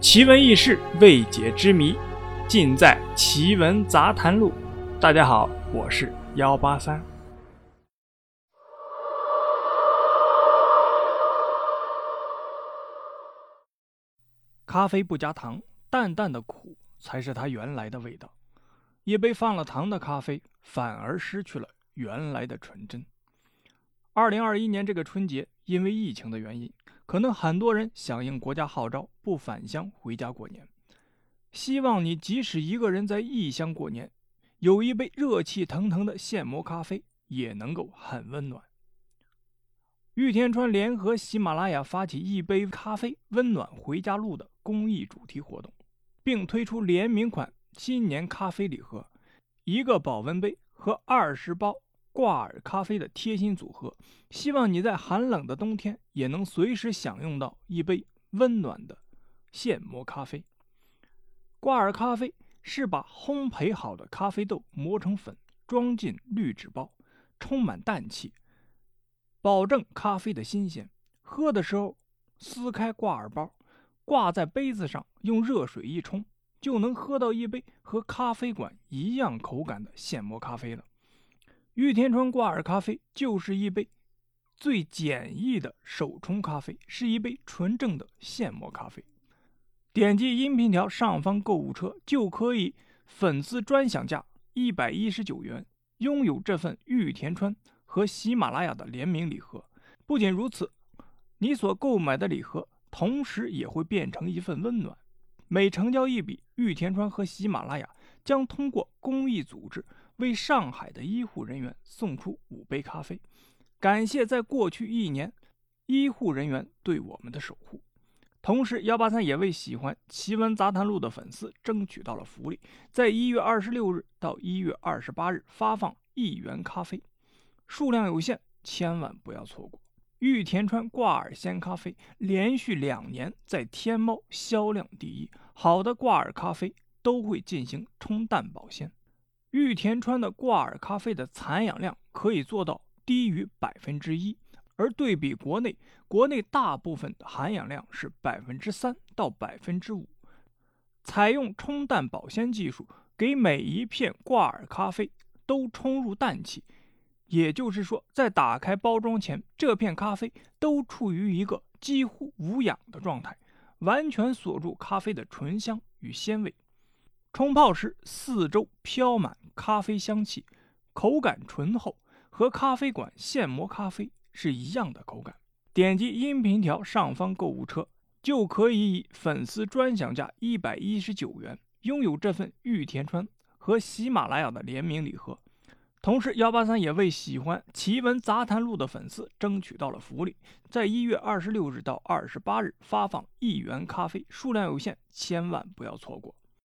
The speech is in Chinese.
奇闻异事、未解之谜，尽在《奇闻杂谈录》。大家好，我是幺八三。咖啡不加糖，淡淡的苦才是它原来的味道。一杯放了糖的咖啡，反而失去了原来的纯真。二零二一年这个春节，因为疫情的原因，可能很多人响应国家号召，不返乡回家过年。希望你即使一个人在异乡过年，有一杯热气腾腾的现磨咖啡，也能够很温暖。玉田川联合喜马拉雅发起“一杯咖啡，温暖回家路”的公益主题活动，并推出联名款新年咖啡礼盒，一个保温杯和二十包挂耳咖啡的贴心组合。希望你在寒冷的冬天也能随时享用到一杯温暖的现磨咖啡。挂耳咖啡是把烘焙好的咖啡豆磨成粉，装进滤纸包，充满氮气，保证咖啡的新鲜。喝的时候撕开挂耳包，挂在杯子上，用热水一冲，就能喝到一杯和咖啡馆一样口感的现磨咖啡了。玉田川挂耳咖啡就是一杯最简易的手冲咖啡，是一杯纯正的现磨咖啡。点击音频条上方购物车，就可以粉丝专享价一百一十九元，拥有这份玉田川和喜马拉雅的联名礼盒。不仅如此，你所购买的礼盒同时也会变成一份温暖。每成交一笔，玉田川和喜马拉雅将通过公益组织为上海的医护人员送出五杯咖啡，感谢在过去一年医护人员对我们的守护。同时，幺八三也为喜欢《奇闻杂谈录》的粉丝争取到了福利，在一月二十六日到一月二十八日发放一元咖啡，数量有限，千万不要错过。玉田川挂耳鲜咖啡连续两年在天猫销量第一，好的挂耳咖啡都会进行冲淡保鲜。玉田川的挂耳咖啡的残氧量可以做到低于百分之一。而对比国内，国内大部分的含氧量是百分之三到百分之五。采用冲淡保鲜技术，给每一片挂耳咖啡都冲入氮气，也就是说，在打开包装前，这片咖啡都处于一个几乎无氧的状态，完全锁住咖啡的醇香与鲜味。冲泡时，四周飘满咖啡香气，口感醇厚，和咖啡馆现磨咖啡。是一样的口感。点击音频条上方购物车，就可以以粉丝专享价一百一十九元拥有这份玉田川和喜马拉雅的联名礼盒。同时，幺八三也为喜欢《奇闻杂谈录》的粉丝争取到了福利，在一月二十六日到二十八日发放一元咖啡，数量有限，千万不要错过。